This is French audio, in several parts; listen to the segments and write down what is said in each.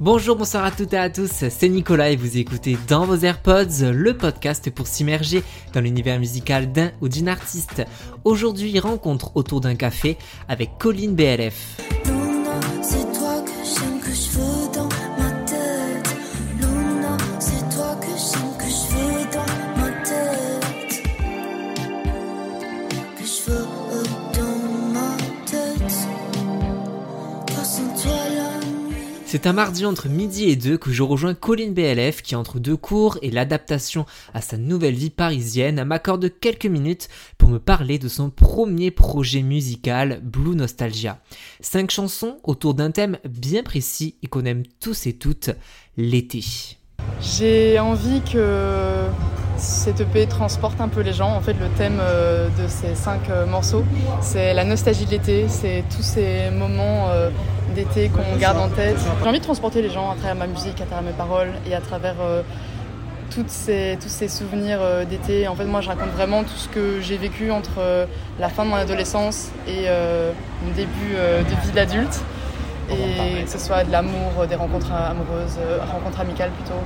Bonjour, bonsoir à toutes et à tous, c'est Nicolas et vous écoutez dans vos AirPods le podcast pour s'immerger dans l'univers musical d'un ou d'une artiste. Aujourd'hui, rencontre autour d'un café avec Colline BLF. C'est un mardi entre midi et deux que je rejoins Colline BLF qui entre deux cours et l'adaptation à sa nouvelle vie parisienne m'accorde quelques minutes pour me parler de son premier projet musical Blue Nostalgia. Cinq chansons autour d'un thème bien précis et qu'on aime tous et toutes, l'été. J'ai envie que cette EP transporte un peu les gens. En fait, le thème euh, de ces cinq euh, morceaux, c'est la nostalgie de l'été, c'est tous ces moments euh, d'été qu'on garde en tête. J'ai envie de transporter les gens à travers ma musique, à travers mes paroles et à travers ces, tous ces souvenirs d'été. En fait, moi, je raconte vraiment tout ce que j'ai vécu entre la fin de mon adolescence et mon début de vie d'adulte. Et que ce soit de l'amour, des rencontres amoureuses, rencontres amicales plutôt.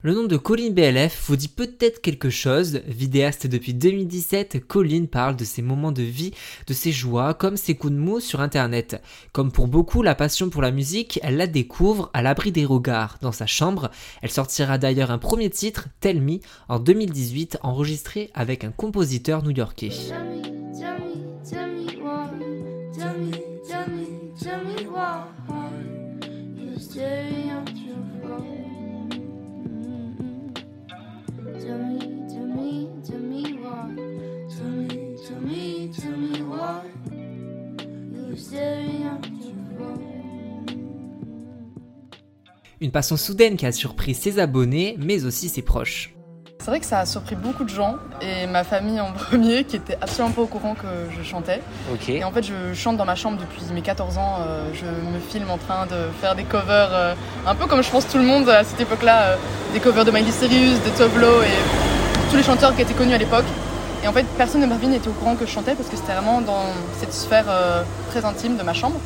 Le nom de Colline BLF vous dit peut-être quelque chose. Vidéaste depuis 2017, Colline parle de ses moments de vie, de ses joies, comme ses coups de mou sur internet. Comme pour beaucoup, la passion pour la musique, elle la découvre à l'abri des regards, dans sa chambre. Elle sortira d'ailleurs un premier titre, Tell Me, en 2018, enregistré avec un compositeur new-yorkais. Une passion soudaine qui a surpris ses abonnés, mais aussi ses proches. C'est vrai que ça a surpris beaucoup de gens et ma famille en premier qui était absolument pas au courant que je chantais. Et en fait, je chante dans ma chambre depuis mes 14 ans. Euh, je me filme en train de faire des covers, euh, un peu comme je pense tout le monde à cette époque-là, euh, des covers de Miley Cyrus, de Tovlo et tous les chanteurs qui étaient connus à l'époque. Et en fait, personne de ma famille n'était au courant que je chantais parce que c'était vraiment dans cette sphère très intime de ma chambre.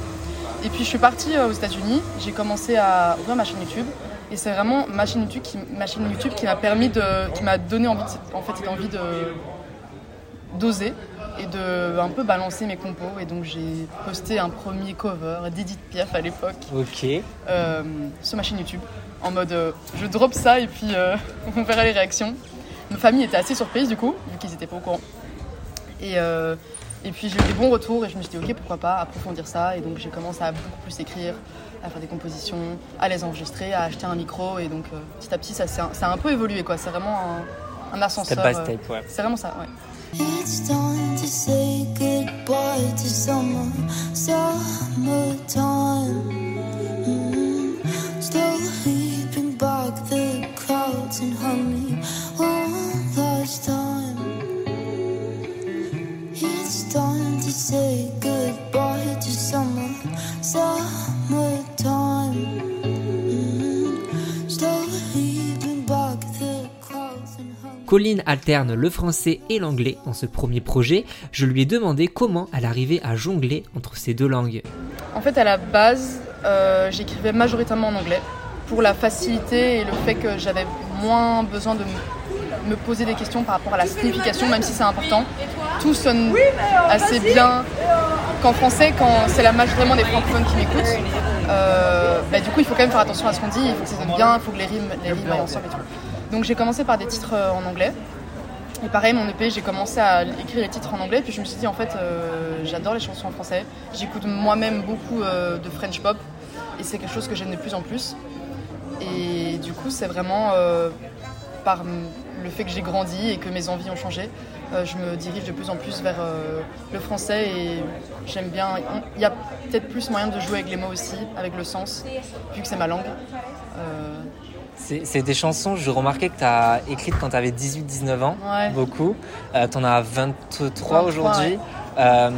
Et puis je suis partie euh, aux États-Unis, j'ai commencé à ouvrir ma chaîne YouTube. Et c'est vraiment ma chaîne YouTube qui, ma chaîne YouTube qui m'a permis de, qui m'a donné envie, de, en fait, cette envie de d'oser et de un peu balancer mes compos. Et donc j'ai posté un premier cover d'Edith Piaf à l'époque. Ok. Euh, sur ma chaîne YouTube, en mode euh, je drop ça et puis on verra les réactions. Ma famille était assez surprise du coup, vu qu'ils n'étaient pas au courant. Et et puis j'ai eu des bons retours et je me suis dit ok pourquoi pas approfondir ça et donc j'ai commencé à beaucoup plus écrire, à faire des compositions, à les enregistrer, à acheter un micro et donc euh, petit à petit ça, ça, a un peu évolué quoi. C'est vraiment un, un ascenseur. Step by euh, step, ouais. C'est vraiment ça, ouais. It's time to say goodbye to summer, summertime. Mm -hmm. Still heaping back the clouds and honey Colline alterne le français et l'anglais dans ce premier projet. Je lui ai demandé comment elle arrivait à jongler entre ces deux langues. En fait, à la base, euh, j'écrivais majoritairement en anglais pour la facilité et le fait que j'avais moins besoin de me poser des questions par rapport à la signification, même si c'est important. Tout sonne assez bien qu'en français, quand c'est la majorité des francophones qui m'écoutent. Euh, bah, du coup, il faut quand même faire attention à ce qu'on dit, il faut que ça sonne bien, il faut que les rimes, les rimes aillent ensemble et tout. Donc j'ai commencé par des titres euh, en anglais. Et pareil, mon EP, j'ai commencé à écrire les titres en anglais, puis je me suis dit, en fait, euh, j'adore les chansons en français. J'écoute moi-même beaucoup euh, de French pop, et c'est quelque chose que j'aime de plus en plus. Et du coup, c'est vraiment par le fait que j'ai grandi et que mes envies ont changé, je me dirige de plus en plus vers le français et j'aime bien. Il y a peut-être plus moyen de jouer avec les mots aussi, avec le sens, vu que c'est ma langue. C'est des chansons, je remarquais que tu as écrites quand tu avais 18-19 ans, beaucoup. Euh, tu en as 23 aujourd'hui. Euh,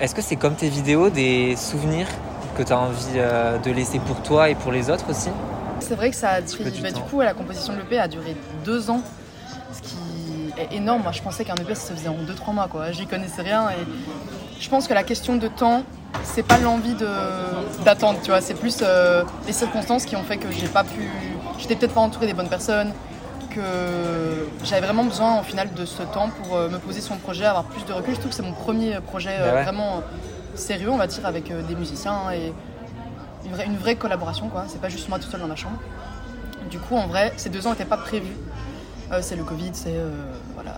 est-ce que c'est comme tes vidéos, des souvenirs que tu as envie euh, de laisser pour toi et pour les autres aussi? C'est vrai que ça a duré, du, bah, du coup, la composition de l'EP a duré deux ans, ce qui est énorme. Moi, je pensais qu'un EP, ça se faisait en 2-3 mois. J'y connaissais rien et je pense que la question de temps c'est pas l'envie d'attendre, tu vois. C'est plus euh, les circonstances qui ont fait que j'ai pas pu. J'étais peut-être pas entourée des bonnes personnes, que j'avais vraiment besoin au final de ce temps pour euh, me poser sur mon projet, avoir plus de recul. Je trouve que c'est mon premier projet euh, Bah ouais. vraiment sérieux, on va dire, avec euh, des musiciens et une vraie, une vraie collaboration, quoi. C'est pas juste moi tout seul dans ma chambre. Du coup, en vrai, ces deux ans n'étaient pas prévus. Euh, c'est le Covid, c'est euh, voilà,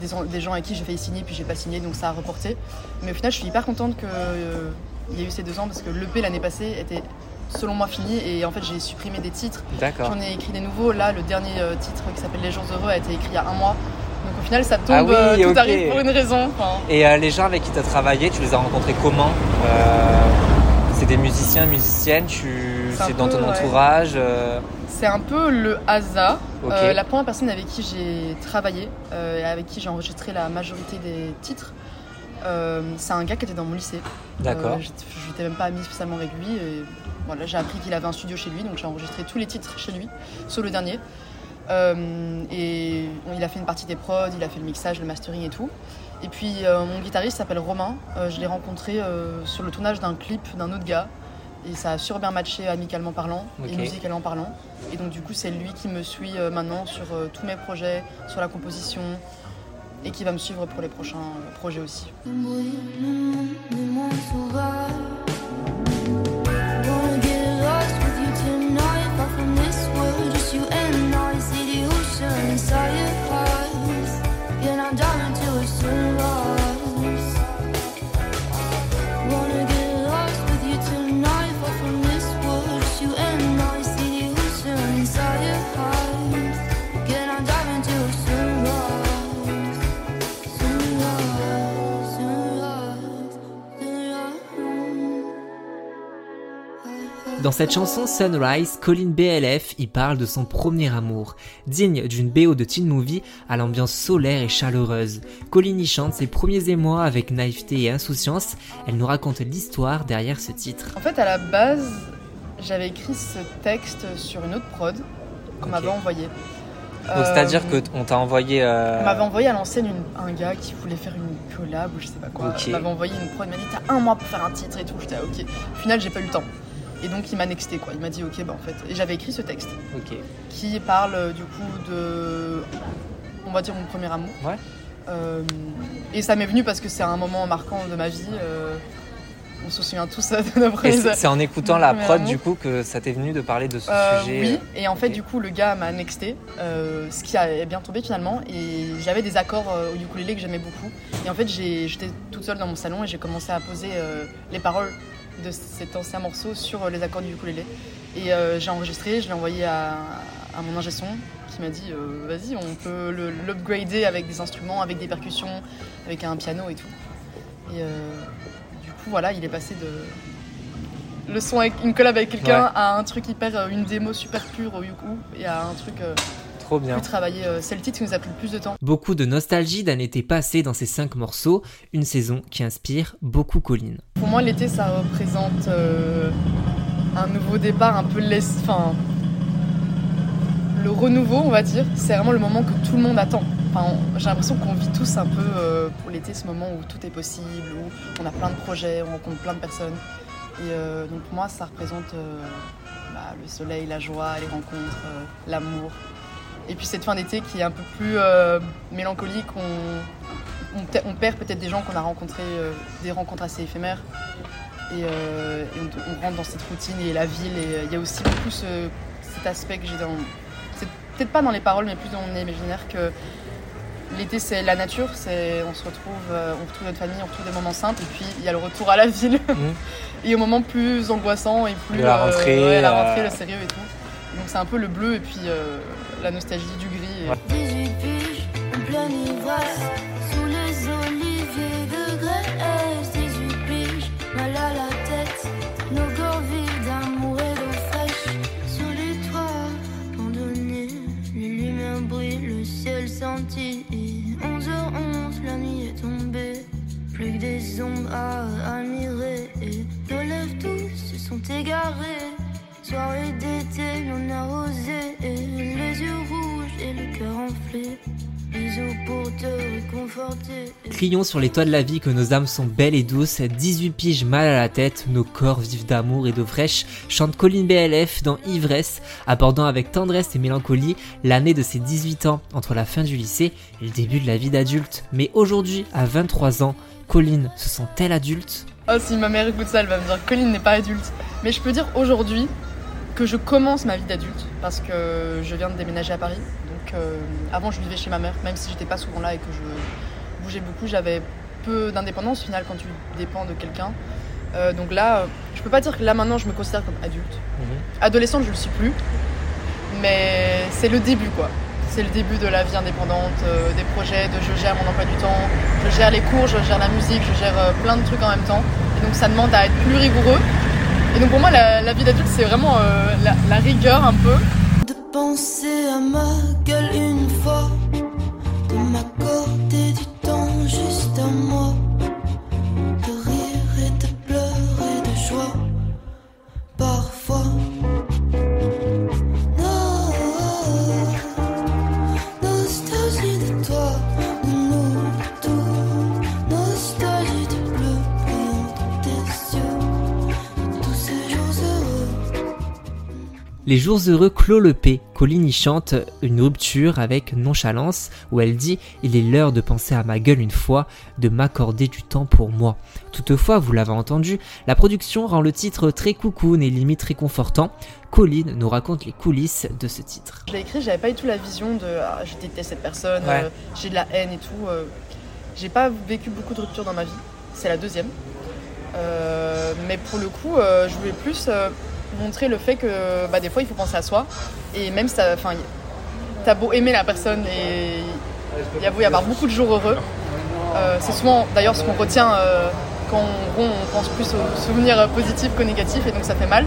des, gens- des gens avec qui j'ai failli signer puis j'ai pas signé, donc ça a reporté. Mais au final, je suis hyper contente qu'il y ait eu ces deux ans parce que l'EP l'année passée était selon moi fini et en fait j'ai supprimé des titres. J'en ai écrit des nouveaux. Là, le dernier euh, titre qui s'appelle Les jours heureux a été écrit il y a un mois. Donc au final, ça tombe, Ah oui, euh, tout ok. arrive pour une raison. Enfin, Et euh, les gens avec qui tu as travaillé, tu les as rencontrés comment? Euh, C'est des musiciens, musiciennes? Tu... C'est dans peu, ton entourage C'est un peu le hasard. La première personne avec qui j'ai travaillé, et avec qui j'ai enregistré la majorité des titres, euh, c'est un gars qui était dans mon lycée. D'accord. Euh, j'étais- je n'étais même pas amie spécialement avec lui. Et voilà, j'ai appris qu'il avait un studio chez lui, donc j'ai enregistré tous les titres chez lui, sauf le dernier. Euh, et il a fait une partie des prods, il a fait le mixage, le mastering et tout. Et puis mon guitariste s'appelle Romain. Je l'ai rencontré sur le tournage d'un clip d'un autre gars. Et ça a super bien matché amicalement parlant et musicalement parlant. Et donc du coup c'est lui qui me suit euh, maintenant sur euh, tous mes projets, sur la composition et qui va me suivre pour les prochains projets aussi. Dans cette chanson Sunrise, Colin BLF y parle de son premier amour. Digne d'une BO de teen movie à l'ambiance solaire et chaleureuse, Colin y chante ses premiers émois avec naïveté et insouciance. Elle nous raconte l'histoire derrière ce titre. En fait, à la base, j'avais écrit ce texte sur une autre prod qu'on m'avait envoyé. Donc c'est-à-dire qu'on t'a envoyé... euh, On m'avait envoyé à l'ancienne un gars qui voulait faire une collab ou je sais pas quoi. Ok. Il m'avait envoyé une prod, il m'a dit t'as un mois pour faire un titre et tout. J'étais ah, ok. Au final, j'ai pas eu le temps. Et donc il m'a nexté quoi. Il m'a dit ok bah en fait. Et j'avais écrit ce texte Ok. qui parle euh, du coup de, on va dire mon premier amour. Ouais. Euh, et ça m'est venu parce que c'est un moment marquant de ma vie. euh, on se souvient tous de nos c'est en écoutant la prod amour. du coup que ça t'est venu de parler de ce Euh, sujet oui, et en fait, du coup, le gars m'a nexté, ce qui a bien tombé finalement. Et j'avais des accords au ukulélé que j'aimais beaucoup. Et en fait, j'étais toute seule dans mon salon et j'ai commencé à poser les paroles de cet ancien morceau sur euh, les accords du ukulélé. Et euh, j'ai enregistré, je l'ai envoyé à, à mon ingé son qui m'a dit euh, vas-y, on peut l'upgrader avec des instruments, avec des percussions, avec un piano et tout. Et du coup, voilà, il est passé de le son avec une collab avec quelqu'un Ouais. à un truc hyper, une démo super pure au Yuku et à un truc Trop bien. euh, C'est le titre qui nous a pris le plus de temps. Beaucoup de nostalgie d'un été passé dans ces cinq morceaux, une saison qui inspire beaucoup Colin. Pour moi, l'été, ça représente euh, un nouveau départ, un peu laisse, enfin, le renouveau, on va dire. C'est vraiment le moment que tout le monde attend. Enfin, j'ai l'impression qu'on vit tous un peu euh, pour l'été ce moment où tout est possible, où on a plein de projets, on rencontre plein de personnes. Et euh, donc pour moi, ça représente euh, bah, le soleil, la joie, les rencontres, l'amour. Et puis cette fin d'été qui est un peu plus euh, mélancolique, on, on, peut- on perd peut-être des gens qu'on a rencontrés, euh, des rencontres assez éphémères. Et, euh, et on, on rentre dans cette routine et la ville. Et il y a aussi beaucoup ce- cet aspect que j'ai dans. C'est peut-être pas dans les paroles, mais plus dans mon imaginaire que l'été c'est la nature, c'est on se retrouve, on retrouve notre famille, on retrouve des moments simples. Et puis il y a le retour à la ville. et au moment plus angoissant et plus. De la rentrée, ouais, la rentrée, le sérieux et tout. Donc c'est un peu le bleu et puis euh, la nostalgie du gris. et- 18 piges, en pleine ivresse, sous les oliviers de Grèce. 18 piges, mal à la tête, nos corps vides d'amour et d'eau fraîche. Sur les toits abandonnés, les lumières brillent, le ciel scintille. 11h11, la nuit est tombée, plus que des ombres à admirer. Nos lèvres tous se sont égarés. Soirée d'été Crions sur les toits de la vie que nos âmes sont belles et douces, 18 piges mal à la tête, nos corps vivent d'amour et d'eau fraîche, chante Colline BLF dans Ivresse, abordant avec tendresse et mélancolie l'année de ses 18 ans, entre la fin du lycée et le début de la vie d'adulte. Mais aujourd'hui, à 23 ans, Colline se sent-elle adulte? Oh, si ma mère écoute ça, elle va me dire Colline n'est pas adulte. Mais je peux dire aujourd'hui que je commence ma vie d'adulte parce que je viens de déménager à Paris. Euh, avant, je vivais chez ma mère, même si j'étais pas souvent là et que je bougeais beaucoup, j'avais peu d'indépendance au final quand tu dépends de quelqu'un. Euh, donc là, euh, je peux pas dire que là maintenant je me considère comme adulte. Adolescente, je le suis plus, mais c'est le début quoi. C'est le début de la vie indépendante, euh, des projets, de je gère mon emploi du temps, je gère les cours, je gère la musique, je gère euh, plein de trucs en même temps. Et donc ça demande à être plus rigoureux. Et donc pour moi, la, la vie d'adulte, c'est vraiment euh, la, la rigueur un peu. De penser à ma gueule Les jours heureux clôt le P. Colline y chante une rupture avec nonchalance où elle dit Il est l'heure de penser à ma gueule une fois, de m'accorder du temps pour moi. Toutefois, vous l'avez entendu, la production rend le titre très coucoune et limite réconfortant. Colline nous raconte les coulisses de ce titre. Je l'ai écrit, j'avais pas du tout la vision de ah, je déteste cette personne, Ouais. euh, j'ai de la haine et tout. euh. j'ai pas vécu beaucoup de ruptures dans ma vie. C'est la deuxième. Euh, mais pour le coup, euh, je voulais plus montrer le fait que bah, des fois il faut penser à soi. Et même si t'as- t'as beau aimer la personne et il y a beau y avoir beaucoup de jours heureux, euh, c'est souvent d'ailleurs ce qu'on retient euh, quand on, pense plus aux souvenirs positifs qu'aux négatifs et donc ça fait mal.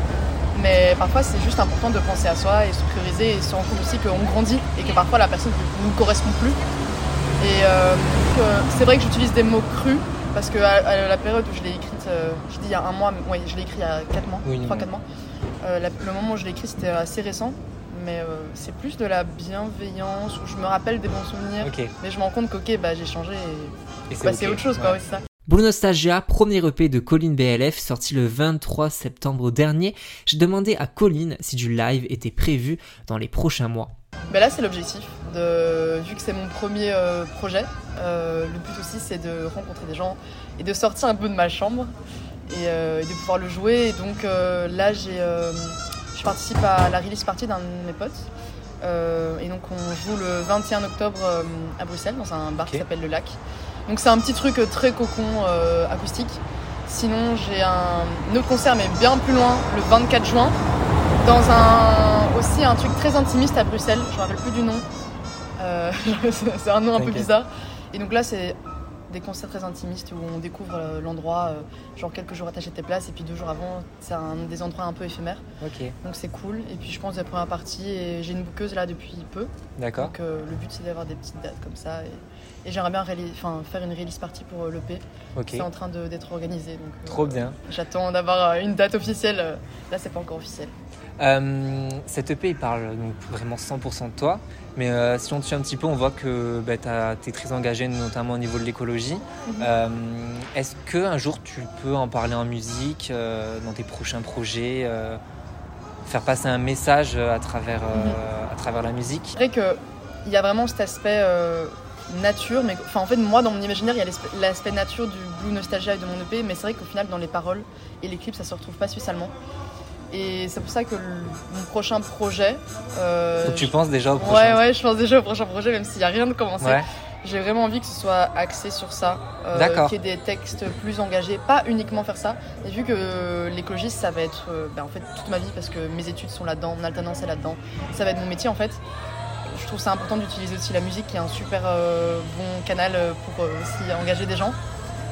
Mais parfois, c'est juste important de penser à soi et se prioriser et se rendre compte aussi qu'on grandit et que parfois la personne ne nous correspond plus. Et euh, donc, c'est vrai que j'utilise des mots crus parce que à, à la période où je l'ai écrite, euh, je dis il y a un mois, mais ouais, je l'ai écrit il y a 4 mois, Oui. 3-4 mois. Euh, la- le moment où je l'ai écrit, c'était assez récent, mais euh, c'est plus de la bienveillance où je me rappelle des bons souvenirs. Mais je me rends compte qu'ok, bah, j'ai changé et Et bah, c'est autre chose, quoi, ouais, c'est ça. Blue Nostalgia, premier EP de Colline BLF, sorti le 23 septembre dernier. J'ai demandé à Colline si du live était prévu dans les prochains mois. Ben là, c'est l'objectif. De... Vu que c'est mon premier euh, projet, euh, le but aussi, c'est de rencontrer des gens et de sortir un peu de ma chambre et, euh, et de pouvoir le jouer. Et donc là, j'ai, je participe à la release party d'un de mes potes. Et donc, on joue le 21 octobre à Bruxelles, dans un bar qui s'appelle Le Lac. Donc, c'est un petit truc très cocon acoustique. Sinon, j'ai un autre concert, mais bien plus loin, le 24 juin, dans un aussi un truc très intimiste à Bruxelles. Je me rappelle plus du nom. Euh, c'est un nom un peu bizarre. Et donc là, c'est des concerts très intimistes où on découvre euh, l'endroit, euh, genre quelques jours à t'achètes tes places et puis deux jours avant, c'est un des endroits un peu éphémères. Ok, Donc c'est cool. Et puis je pense de la première partie, et j'ai une bouqueuse là depuis peu. d'accord. Donc euh, le but c'est d'avoir des petites dates comme ça. Et, et j'aimerais bien faire une release party pour euh, l'EP. C'est en train d'être organisé. Donc, euh, trop bien. J'attends d'avoir euh, une date officielle. Là, c'est pas encore officiel. Euh, cet EP il parle donc vraiment 100% de toi, mais euh, si on te suit un petit peu, on voit que bah, tu es très engagé, notamment au niveau de l'écologie. Mhm. Est-ce qu'un jour tu peux en parler en musique, dans tes prochains projets, faire passer un message à travers, euh, à travers la musique? C'est vrai qu'il y a vraiment cet aspect nature, mais enfin, en fait, moi, dans mon imaginaire, il y a l'aspect- nature du Blue Nostalgia et de mon EP, mais c'est vrai qu'au final, dans les paroles et les clips, ça se retrouve pas spécialement. Et c'est pour ça que le- mon prochain projet. euh, Donc tu penses déjà au Ouais, prochain ouais, je pense déjà au prochain projet, même s'il n'y a rien de commencé. Ouais. J'ai vraiment envie que ce soit axé sur ça, euh, D'accord. qu'il y ait des textes plus engagés, pas uniquement faire ça. Et vu que l'écologie, ça va être euh, ben, en fait toute ma vie parce que mes études sont là-dedans, mon alternance est là-dedans, ça va être mon métier en fait. Je trouve ça important d'utiliser aussi la musique qui est un super euh, bon canal euh, pour euh, aussi engager des gens.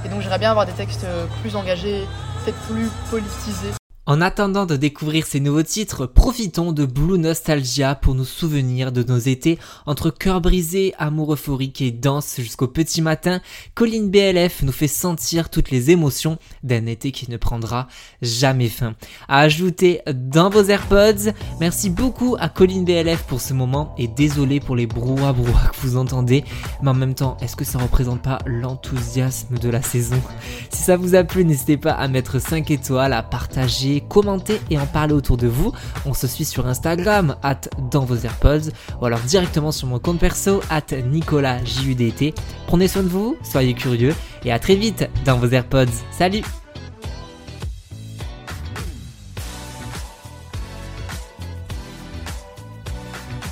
Et donc j'aimerais bien avoir des textes plus engagés, peut-être plus politisés. En attendant de découvrir ces nouveaux titres, profitons de Blue Nostalgia pour nous souvenir de nos étés entre cœur brisé, amour euphorique et danse jusqu'au petit matin. Colline BLF nous fait sentir toutes les émotions d'un été qui ne prendra jamais fin. À ajouter dans vos AirPods, merci beaucoup à Colline BLF pour ce moment et désolé pour les brouhaha brouhaha que vous entendez, mais en même temps, est-ce que ça représente pas l'enthousiasme de la saison? Si ça vous a plu, n'hésitez pas à mettre 5 étoiles, à partager commenter et en parler autour de vous. On se suit sur Instagram, at dans vos AirPods, ou alors directement sur mon compte perso, at Nicolas JUDT. Prenez soin de vous, soyez curieux, et à très vite dans vos AirPods. Salut